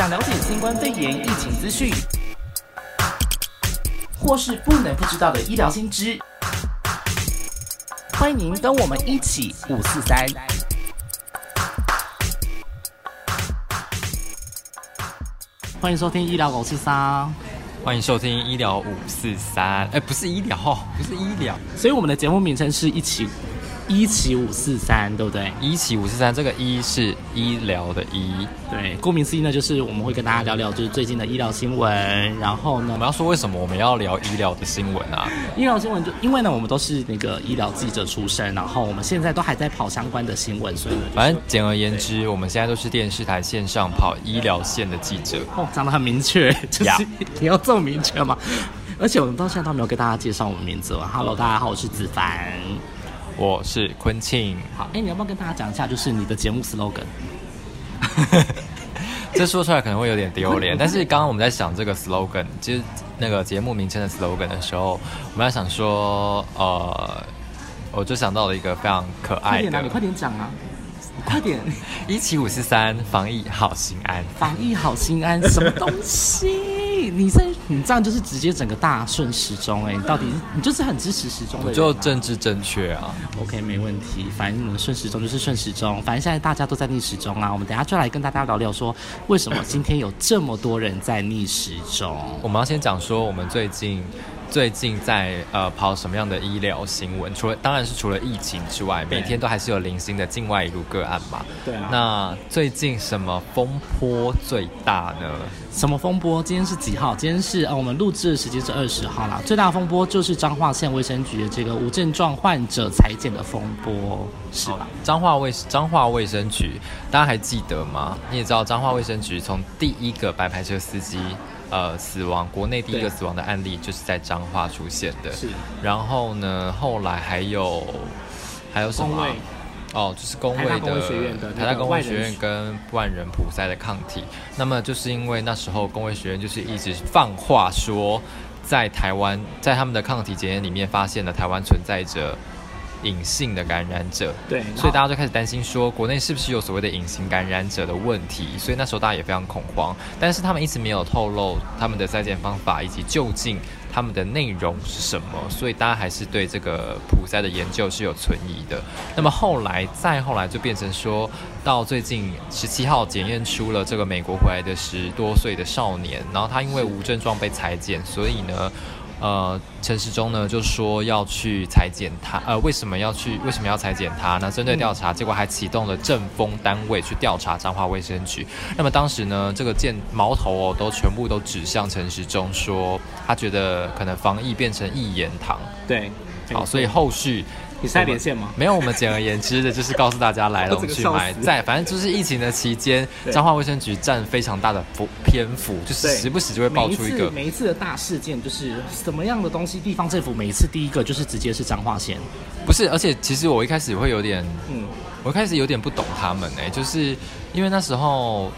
想了解新冠肺炎疫情资讯，或是不能不知道的医疗新知，欢迎您跟我们一起五四三。欢迎收听医疗狗四三，欢迎收听医疗五四三。哎，不是医疗，不是医疗，所以我们的节目名称是一起。一起五四三，对不对？一起五四三，这个一是医疗的医，对，顾名思义呢，就是我们会跟大家聊聊，就是最近的医疗新闻。然后呢，我们要说为什么我们要聊医疗的新闻啊？医疗新闻就因为呢，我们都是那个医疗记者出身，然后我们现在都还在跑相关的新闻，所以反正简而言之，我们现在都是电视台线上跑医疗线的记者。哦，讲得很明确，就是你要这么明确吗？而且我们到现在都没有跟大家介绍我们名字。Hello，大家好，我是子凡。我是昆庆，好，哎，你要不要跟大家讲一下，就是你的节目 slogan？这说出来可能会有点丢脸，但是刚刚我们在想这个 slogan，其实那个节目名称的 slogan 的时候，我们在想说，呃，我就想到了一个非常可爱的，你快点讲啊，快点，一七五四三，防疫好心安，防疫好心安，什么东西？你这你这样就是直接整个大顺时钟哎，你到底你就是很支持时钟的，就政治正确啊？OK，没问题，反正顺时钟就是顺时钟，反正现在大家都在逆时钟啊。我们等下就来跟大家聊聊说，为什么今天有这么多人在逆时钟？我们要先讲说，我们最近。最近在呃跑什么样的医疗新闻？除了当然是除了疫情之外，每天都还是有零星的境外一路个案嘛。对啊。那最近什么风波最大呢？什么风波？今天是几号？今天是呃我们录制的时间是二十号啦。最大风波就是彰化县卫生局的这个无症状患者裁剪的风波，是吧？彰化卫彰化卫生局，大家还记得吗？你也知道彰化卫生局从第一个白牌车司机。呃，死亡国内第一个死亡的案例就是在彰化出现的。是。然后呢，后来还有还有什么？哦，就是工位的台大工卫学院跟万人普筛的抗体。那么就是因为那时候工卫学院就是一直放话说，在台湾在他们的抗体检验里面发现了台湾存在着。隐性的感染者，对，所以大家就开始担心说，国内是不是有所谓的隐形感染者的问题？所以那时候大家也非常恐慌，但是他们一直没有透露他们的筛检方法以及究竟他们的内容是什么，所以大家还是对这个普筛的研究是有存疑的。那么后来再后来就变成说到最近十七号检验出了这个美国回来的十多岁的少年，然后他因为无症状被裁剪，所以呢。呃，陈时中呢就说要去裁剪他，呃，为什么要去？为什么要裁剪他呢？针对调查，结果还启动了政风单位去调查彰化卫生局。那么当时呢，这个箭矛头哦，都全部都指向陈时中，说他觉得可能防疫变成一言堂。对，好，所以后续。你在连线吗？没有，我们简而言之的就是告诉大家来龙 去脉，在反正就是疫情的期间，彰化卫生局占非常大的幅篇幅，就是时不时就会爆出一个每一次的大事件，就是什么样的东西，地方政府每一次第一个就是直接是彰化县，不是，而且其实我一开始会有点，嗯，我一开始有点不懂他们哎，就是因为那时候，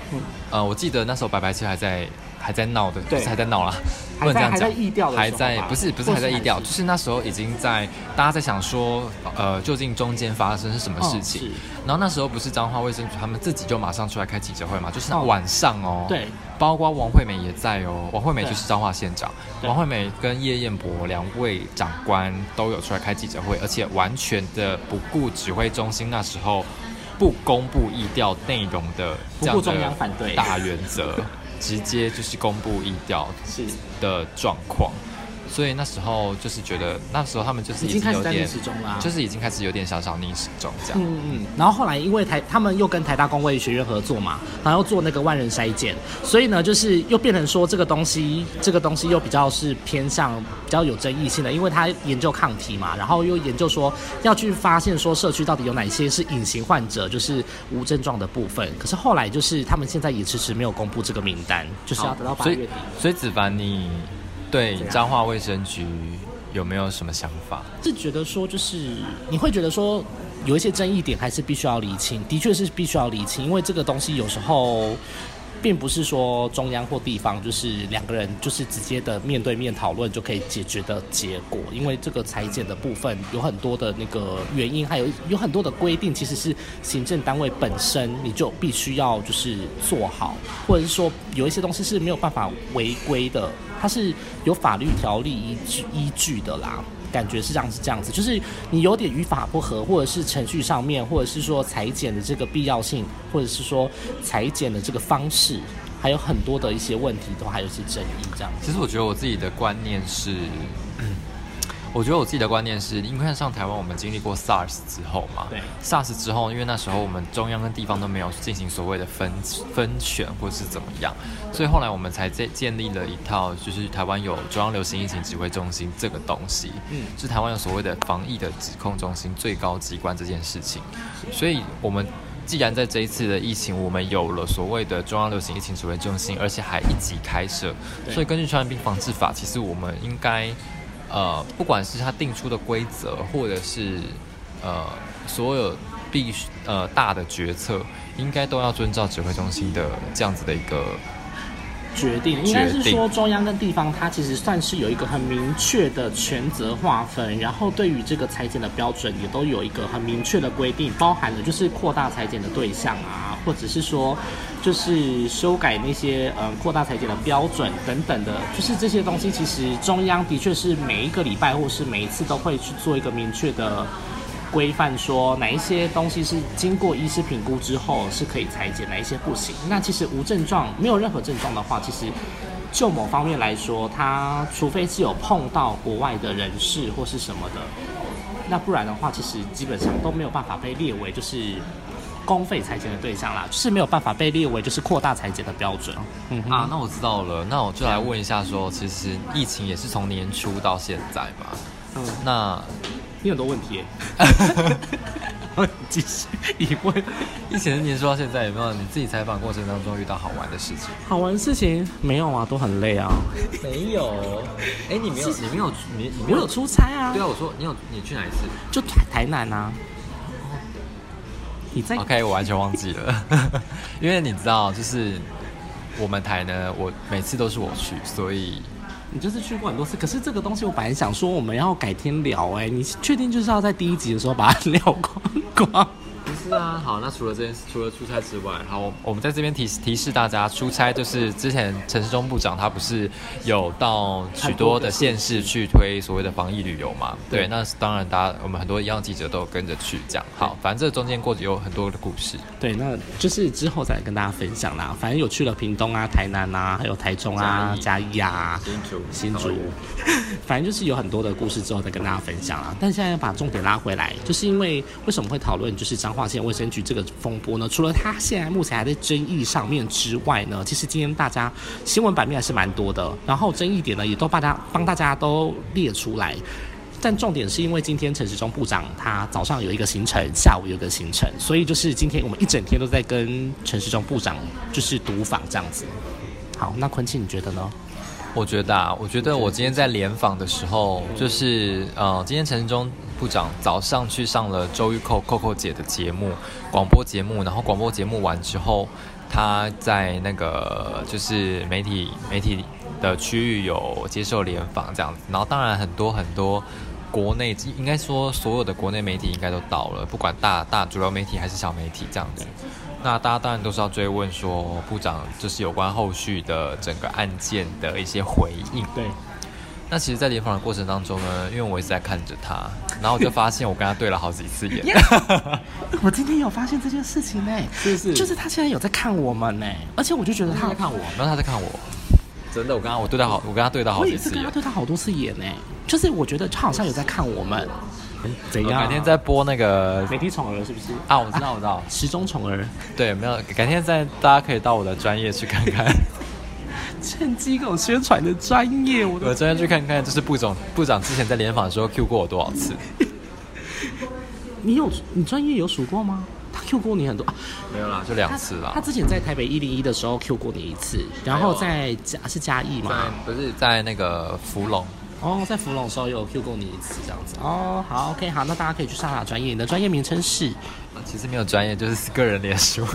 呃，我记得那时候白白车还在。还在闹的，不是还在闹啦，不能这样讲。还在不是不是还在意调，就是那时候已经在大家在想说，呃，究竟中间发生是什么事情？然后那时候不是彰化卫生局他们自己就马上出来开记者会嘛，就是晚上哦，对，包括王惠美也在哦，王惠美就是彰化县长，王惠美跟叶彦博两位长官都有出来开记者会，而且完全的不顾指挥中心那时候不公布意调内容的这样的大原则。直接就是公布意调的状况。所以那时候就是觉得，那时候他们就是已经开始在逆时钟啦，就是已经开始有点小小逆时钟这样。嗯嗯。然后后来因为台他们又跟台大工卫学院合作嘛，然后做那个万人筛检，所以呢就是又变成说这个东西，这个东西又比较是偏向比较有争议性的，因为他研究抗体嘛，然后又研究说要去发现说社区到底有哪些是隐形患者，就是无症状的部分。可是后来就是他们现在也迟迟没有公布这个名单，就是要等到八月底。所以子凡你。对彰化卫生局有没有什么想法？是觉得说，就是你会觉得说，有一些争议点还是必须要厘清，的确是必须要厘清，因为这个东西有时候并不是说中央或地方就是两个人就是直接的面对面讨论就可以解决的结果，因为这个裁剪的部分有很多的那个原因，还有有很多的规定，其实是行政单位本身你就必须要就是做好，或者是说有一些东西是没有办法违规的，它是有法律条例依据依据的啦。感觉是这样子，这样子，就是你有点语法不合，或者是程序上面，或者是说裁剪的这个必要性，或者是说裁剪的这个方式，还有很多的一些问题，都还有一些争议，这样子。其实我觉得我自己的观念是。我觉得我自己的观念是，因为上台湾我们经历过 SARS 之后嘛，对，SARS 之后，因为那时候我们中央跟地方都没有进行所谓的分分选或是怎么样，所以后来我们才建建立了一套，就是台湾有中央流行疫情指挥中心这个东西，嗯，是台湾有所谓的防疫的指控中心最高机关这件事情，所以我们既然在这一次的疫情，我们有了所谓的中央流行疫情指挥中心，而且还一级开设，所以根据传染病防治法，其实我们应该。呃，不管是他定出的规则，或者是呃所有必须呃大的决策，应该都要遵照指挥中心的这样子的一个决定。应该是说中央跟地方，它其实算是有一个很明确的权责划分，然后对于这个裁剪的标准也都有一个很明确的规定，包含了就是扩大裁剪的对象啊，或者是说。就是修改那些嗯扩大裁剪的标准等等的，就是这些东西，其实中央的确是每一个礼拜或是每一次都会去做一个明确的规范，说哪一些东西是经过医师评估之后是可以裁剪，哪一些不行。那其实无症状没有任何症状的话，其实就某方面来说，他除非是有碰到国外的人士或是什么的，那不然的话，其实基本上都没有办法被列为就是。公费裁剪的对象啦，就是没有办法被列为就是扩大裁剪的标准。嗯啊，那我知道了，那我就来问一下，说其实疫情也是从年初到现在嘛？嗯，那你很多问题。继续疑问，疫情的年初到现在有没有你自己采访过程当中遇到好玩的事情？好玩的事情没有啊，都很累啊。没有？哎，你没有？你没有？你你没有出差啊？对啊，我说你有，你去哪一次？就台台南啊。OK，我完全忘记了，因为你知道，就是我们台呢，我每次都是我去，所以你就是去过很多次。可是这个东西，我本来想说我们要改天聊，哎，你确定就是要在第一集的时候把它 聊光光？是啊，好，那除了这件事，除了出差之外，好，我们在这边提提示大家，出差就是之前陈世忠部长他不是有到许多的县市去推所谓的防疫旅游嘛？对，那当然，大家我们很多一样记者都有跟着去讲。好，反正这中间过有很多的故事。对，那就是之后再跟大家分享啦。反正有去了屏东啊、台南啊，还有台中啊、嘉义啊、新竹、新竹，反正就是有很多的故事之后再跟大家分享啦。但现在要把重点拉回来，就是因为为什么会讨论就是彰化县。卫生局这个风波呢，除了他现在目前还在争议上面之外呢，其实今天大家新闻版面还是蛮多的，然后争议点呢也都大家帮大家都列出来。但重点是因为今天陈时中部长他早上有一个行程，下午有一个行程，所以就是今天我们一整天都在跟陈时中部长就是读访这样子。好，那坤庆你觉得呢？我觉得啊，我觉得我今天在联访的时候，就是呃，今天陈时中。部长早上去上了周玉蔻蔻蔻姐的节目，广播节目，然后广播节目完之后，他在那个就是媒体媒体的区域有接受联访这样子，然后当然很多很多国内应该说所有的国内媒体应该都倒了，不管大大主流媒体还是小媒体这样子，那大家当然都是要追问说部长就是有关后续的整个案件的一些回应，对。那其实，在联访的过程当中呢，因为我一直在看着他，然后我就发现我跟他对了好几次眼。我今天有发现这件事情呢，是是，就是他现在有在看我们呢，而且我就觉得他在看我，然后他在看我，真的，我跟他我对他好，我跟他对到好几次眼，对他好多次眼呢，就是我觉得他好像有在看我们，怎样？改天再播那个媒体宠儿是不是？啊，我知道，我知道，时钟宠儿，对，没有，改天再大家可以到我的专业去看看。趁机给我宣传的专业，我我专业去看看，就是部长部长之前在联访的时候 Q 过我多少次？你有你专业有数过吗？他 Q 过你很多啊？没有啦，就两次啦。他之前在台北一零一的时候 Q 过你一次，然后在嘉是嘉义吗？不是在那个福隆哦，在福隆的时候有 Q 过你一次这样子哦。好，OK，好，那大家可以去上他专业，你的专业名称是？其实没有专业，就是 个人脸书。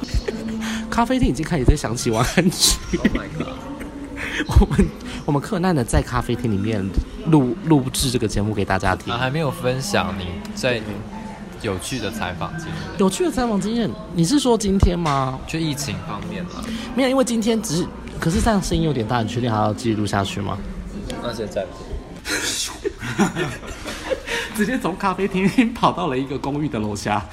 咖啡厅已经开始在想起晚安曲。Oh my god！我们我们柯南的在咖啡厅里面录录制这个节目给大家听啊，。还没有分享你在有趣的采访经验，有趣的采访经验，你是说今天吗？就疫情方面吗。没有，因为今天只是，可是这样声音有点大，你确定还要继续录下去吗？那现在直接从咖啡厅跑到了一个公寓的楼下。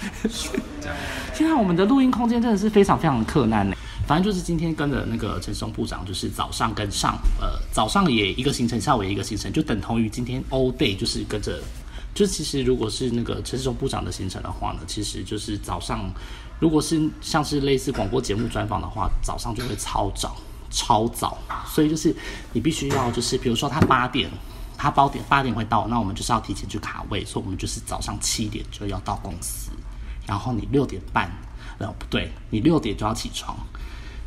现在，我们的录音空间真的是非常非常的困难呢。反正就是今天跟着那个陈松部长，就是早上跟上，呃，早上也一个行程，下午也一个行程，就等同于今天 all day 就是跟着。就其实如果是那个陈世忠部长的行程的话呢，其实就是早上，如果是像是类似广播节目专访的话，早上就会超早，超早，所以就是你必须要就是比如说他八点。他八点八点会到，那我们就是要提前去卡位，所以我们就是早上七点就要到公司，然后你六点半，呃不对，你六点就要起床，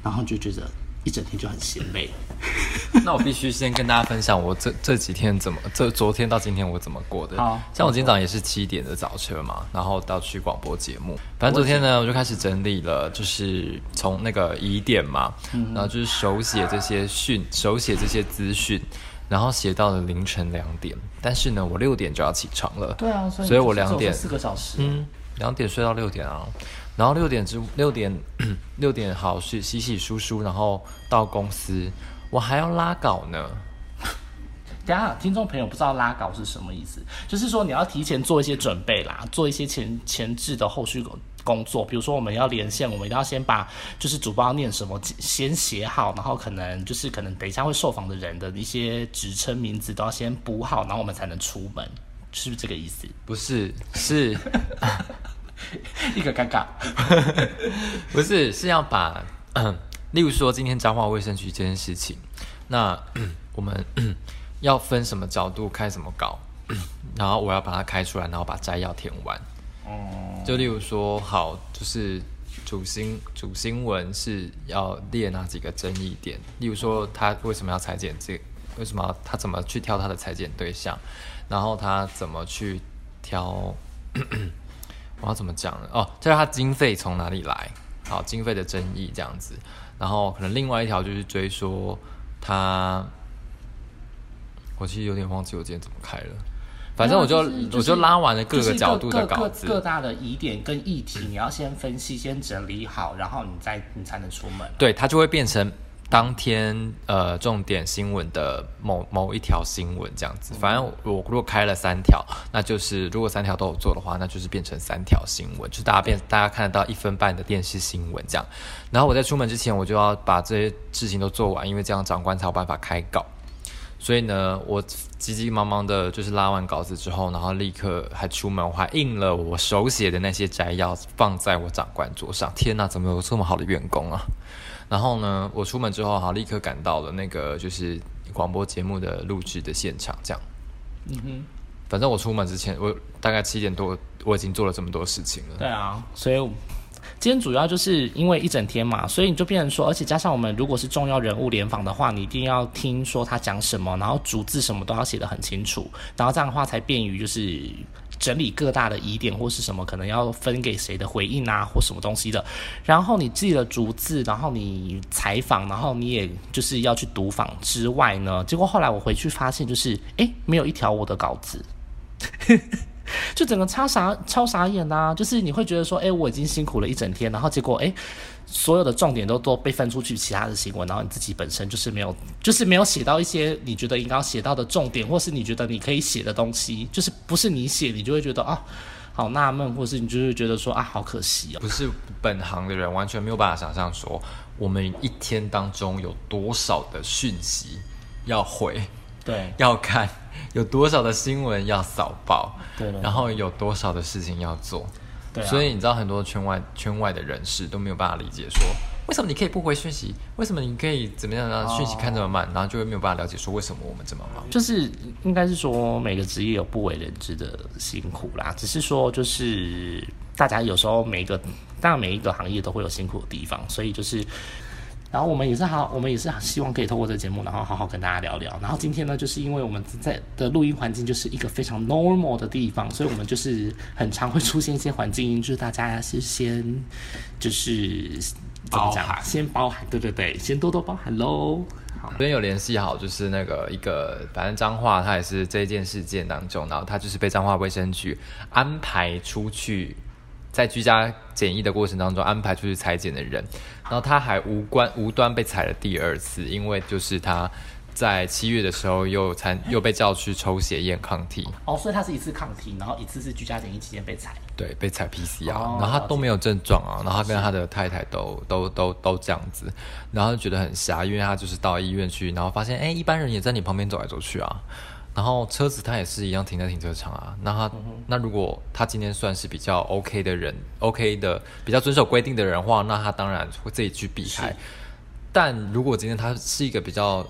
然后就觉得一整天就很嫌累。那我必须先跟大家分享我这这几天怎么，这昨天到今天我怎么过的。好像我今天早上也是七点的早车嘛，然后到去广播节目。反正昨天呢，我就开始整理了，就是从那个疑点嘛，然后就是手写这些讯，手写这些资讯。然后写到了凌晨两点，但是呢，我六点就要起床了。对啊，所以我两点四个小时。嗯，两点睡到六点啊，然后六点之六点六点好是洗洗漱漱，然后到公司，我还要拉稿呢。等下，听众朋友不知道拉稿是什么意思，就是说你要提前做一些准备啦，做一些前前置的后续工工作，比如说我们要连线，我们一定要先把就是主播要念什么先写好，然后可能就是可能等一下会受访的人的一些职称名字都要先补好，然后我们才能出门，是不是这个意思？不是，是 一个尴尬。不是是要把，例如说今天彰化卫生局这件事情，那 我们 要分什么角度开什么稿，然后我要把它开出来，然后把摘要填完。哦，就例如说，好，就是主新主新闻是要列哪几个争议点？例如说，他为什么要裁剪这？为什么要他怎么去挑他的裁剪对象？然后他怎么去挑？我要怎么讲呢？哦，就是他经费从哪里来？好，经费的争议这样子。然后可能另外一条就是追说他，我其实有点忘记我今天怎么开了。反正我就、就是就是我就拉完了各就是个角度的稿子，各大的疑点跟议题，你要先分析，先整理好，然后你再你才能出门。对，它就会变成当天呃重点新闻的某某一条新闻这样子。反正我如果开了三条，那就是如果三条都有做的话，那就是变成三条新闻，就大家变大家看得到一分半的电视新闻这样。然后我在出门之前，我就要把这些事情都做完，因为这样长官才有办法开稿。所以呢，我急急忙忙的，就是拉完稿子之后，然后立刻还出门，我还印了我手写的那些摘要，放在我长官桌上。天哪，怎么有这么好的员工啊？然后呢，我出门之后，好立刻赶到了那个就是广播节目的录制的现场，这样。嗯哼，反正我出门之前，我大概七点多，我已经做了这么多事情了。对啊，所以今天主要就是因为一整天嘛，所以你就变成说，而且加上我们如果是重要人物联访的话，你一定要听说他讲什么，然后逐字什么都要写得很清楚，然后这样的话才便于就是整理各大的疑点或是什么可能要分给谁的回应啊，或什么东西的。然后你记了逐字，然后你采访，然后你也就是要去读访之外呢，结果后来我回去发现，就是诶，没有一条我的稿子。就整个超傻超傻眼呐、就是你会觉得说，哎、我已经辛苦了一整天，然后结果，哎、所有的重点都都被分出去其他的新闻，然后你自己本身就是没有，就是没有写到一些你觉得应该要写到的重点，或是你觉得你可以写的东西，就是不是你写，你就会觉得啊，好纳闷，或是你就是觉得说啊，好可惜哦。不是本行的人完全没有办法想象说，我们一天当中有多少的讯息要回。对要看有多少的新闻要扫爆，对对然后有多少的事情要做，对啊，所以你知道很多圈外圈外的人士都没有办法理解说，为什么你可以不回讯息，为什么你可以怎么样让讯息看这么慢，然后就会没有办法了解说为什么我们这么忙。就是应该是说每个职业有不为人知的辛苦啦，只是说就是大家有时候每一个当然每一个行业都会有辛苦的地方，所以就是。然后我们也是好，我们也是希望可以透过这个节目，然后好好跟大家聊聊。然后今天呢，就是因为我们在的录音环境就是一个非常 normal 的地方，所以我们就是很常会出现一些环境音，就是大家是先就是怎么讲？包先包含，对对对，先多多包涵喽。好，昨天有联系好，就是那个一个，反正彰化他也是这件事件当中，然后他就是被彰化卫生局安排出去，在居家检疫的过程当中安排出去裁剪的人，然后他还无关无端被裁了第二次，因为就是他在七月的时候又参又被叫去抽血验抗体，哦，所以他是一次抗体，然后一次是居家检疫期间被裁。对，被裁 PCR，、哦然后他都没有症状啊，然后他跟他的太太都都都都这样子，然后就觉得很瞎，因为他就是到医院去，然后发现哎，一般人也在你旁边走来走去啊，然后车子他也是一样停在停车场啊，那他、那如果他今天算是比较 OK 的人，OK 的比较遵守规定的人的话，那他当然会自己去避开，但如果今天他是一个比较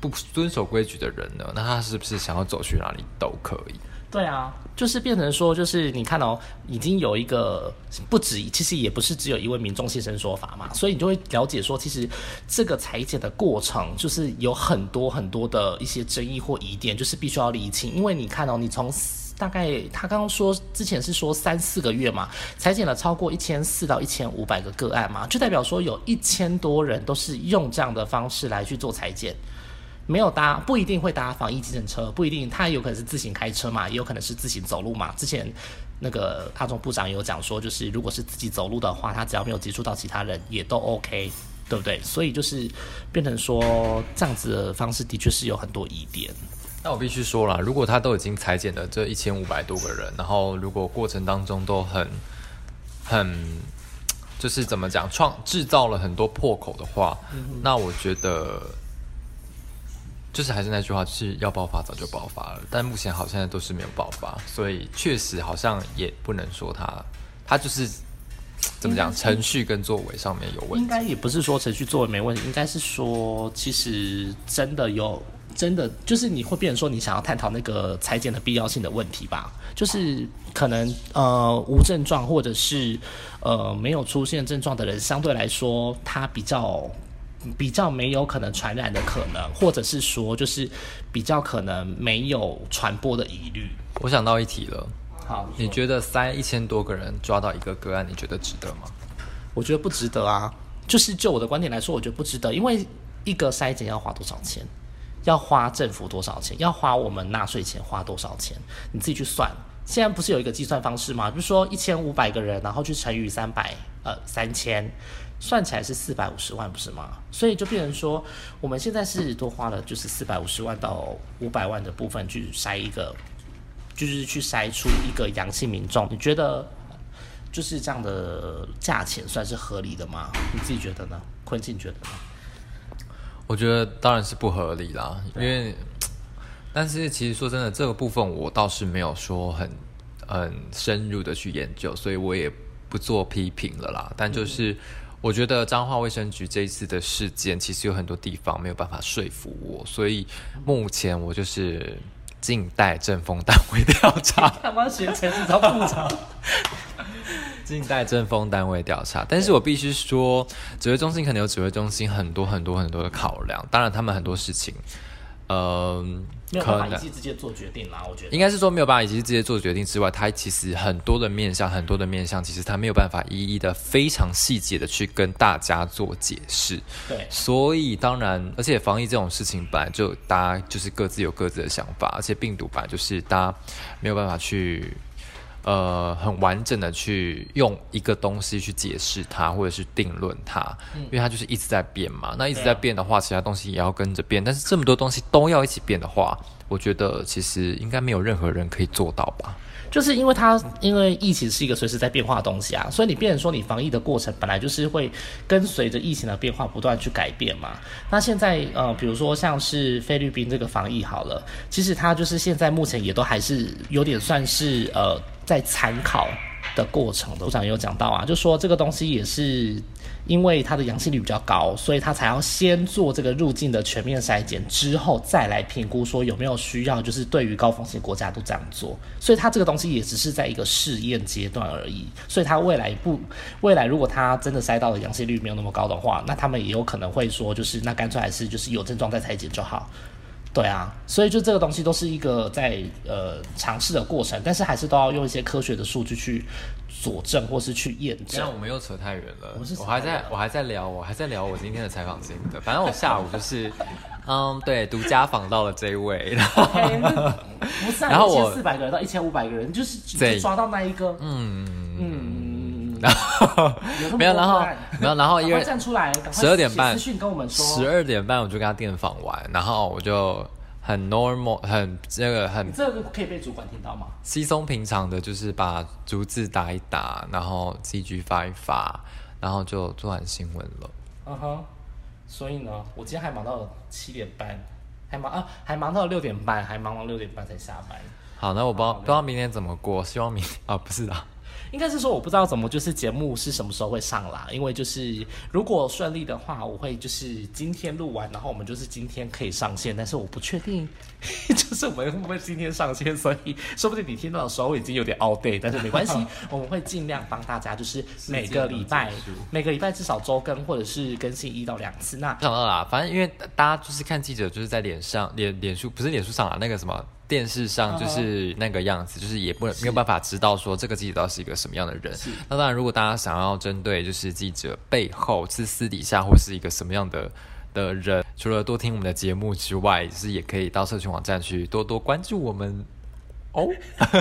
不遵守规矩的人呢，那他是不是想要走去哪里都可以？对啊，就是变成说，就是你看哦，已经有一个不止，其实也不是只有一位民众现身说法嘛，所以你就会了解说，其实这个裁剪的过程就是有很多很多的一些争议或疑点，就是必须要厘清。因为你看哦，你从大概他刚刚说之前是说三四个月嘛，裁剪了超过一千四到一千五百个个案嘛，就代表说有一千多人都是用这样的方式来去做裁剪。没有搭，不一定会搭防疫计程车，不一定，他有可能是自行开车嘛，也有可能是自行走路嘛。之前那个阿中部长有讲说，就是如果是自己走路的话，他只要没有接触到其他人，也都 OK，对不对？所以就是变成说这样子的方式，的确是有很多疑点。那我必须说了，如果他都已经裁减了这一千五百多个人，然后如果过程当中都很很就是怎么讲，创制造了很多破口的话，那我觉得就是还是那句话，就是要爆发早就爆发了，但目前好像都是没有爆发，所以确实好像也不能说他他就是怎么讲，程序跟作为上面有问题。应该也不是说程序作为没问题，应该是说其实真的有。真的就是你会变成说你想要探讨那个裁剪的必要性的问题吧？就是可能呃无症状或者是呃没有出现症状的人，相对来说他比较比较没有可能传染的可能，或者是说就是比较可能没有传播的疑虑。我想到一题了，好，你觉得塞一千多个人抓到一个个案，你觉得值得吗？我觉得不值得啊。就是就我的观点来说，我觉得不值得，因为一个筛检要花多少钱？要花政府多少钱？要花我们纳税钱花多少钱？你自己去算。现在不是有一个计算方式吗？比如说一千五百个人，然后去乘以三百，呃，三千，算起来是四百五十万，不是吗？所以就变成说，我们现在是多花了就是四百五十万到五百万的部分去筛一个，就是去筛出一个阳性民众。你觉得就是这样的价钱算是合理的吗？你自己觉得呢？坤庆觉得呢？我觉得当然是不合理啦，因为，但是其实说真的，这个部分我倒是没有说很很深入的去研究，所以我也不做批评了啦。但就是我觉得彰化卫生局这一次的事件，其实有很多地方没有办法说服我，所以目前我就是静待政风单位调查。他妈学陈市长部长，静待政风单位调查，但是我必须说，指挥中心可能有指挥中心很多很多很多的考量，当然他们很多事情，呃，没有可能办法一气之间做决定啦。我觉得应该是说没有办法一起直接做决定之外，它其实很多的面向，很多的面向，其实它没有办法一一的非常细节的去跟大家做解释。对所以当然，而且防疫这种事情本来就大家就是各自有各自的想法，而且病毒本来就是大家没有办法去呃很完整的去用一个东西去解释它，或者是定论它，因为它就是一直在变嘛。那一直在变的话，其他东西也要跟着变，但是这么多东西都要一起变的话，我觉得其实应该没有任何人可以做到吧。就是因为它，因为疫情是一个随时在变化的东西啊，所以你变成说你防疫的过程本来就是会跟随着疫情的变化不断去改变嘛。那现在呃，比如说像是菲律宾这个防疫好了，其实它就是现在目前也都还是有点算是呃在参考的过程的。部长也有讲到啊，就说这个东西也是。因为它的阳性率比较高，所以他才要先做这个入境的全面筛检，之后再来评估说有没有需要，就是对于高风险国家都这样做。所以它这个东西也只是在一个试验阶段而已。所以它未来不，未来如果它真的筛到的阳性率没有那么高的话，那他们也有可能会说，就是那干脆还是就是有症状再裁剪就好。对啊，所以就这个东西都是一个在呃尝试的过程，但是还是都要用一些科学的数据去佐证或是去验这样证。我们又扯太远了我是，我还在我还在聊我还在聊我今天的采访心得。反正我下午就是，嗯，对，独家访到了这一位，然 后哎那不是、啊，然后我四百个人到一千五百个人，就是只抓到那一个，嗯，嗯，然后没有，然后没有，然后因为站出来，赶快12点半写私讯跟我们说，十二点半我就跟他电访完，然后我就很 normal 很这个很这个可以被主管听到吗？稀松平常的，就是把逐字打一打，然后 C G 发一发，然后就做完新闻了。嗯哼，所以呢，我今天还忙到七点半，还忙啊，还忙到六点半，还忙到六点半才下班。好，那我不知道不知道明天怎么过，希望明啊不是啊，应该是说我不知道怎么就是节目是什么时候会上啦，因为就是如果顺利的话，我会就是今天录完，然后我们就是今天可以上线，但是我不确定 就是我们会不会今天上线，所以说不定你听到的时候已经有点 all day，但是没关系，我们会尽量帮大家就是每个礼拜每个礼拜至少周更或者是更新一到两次。那不想到啦，反正因为大家就是看记者，就是在脸上脸脸书不是脸书上啊，那个什么电视上就是那个样子，就是也不能没有办法知道说这个记者到底是一个什么样的人。那当然，如果大家想要针对就是记者背后是私底下或是一个什么样的的人，除了多听我们的节目之外，就是也可以到社群网站去多多关注我们。哦，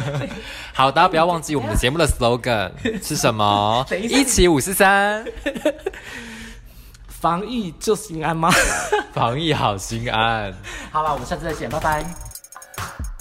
好，大家不要忘记我们的节目的 slogan 是什么？一起五四三，防疫就心安吗？防疫好心安。好了，我们下次再见，拜拜。Bye.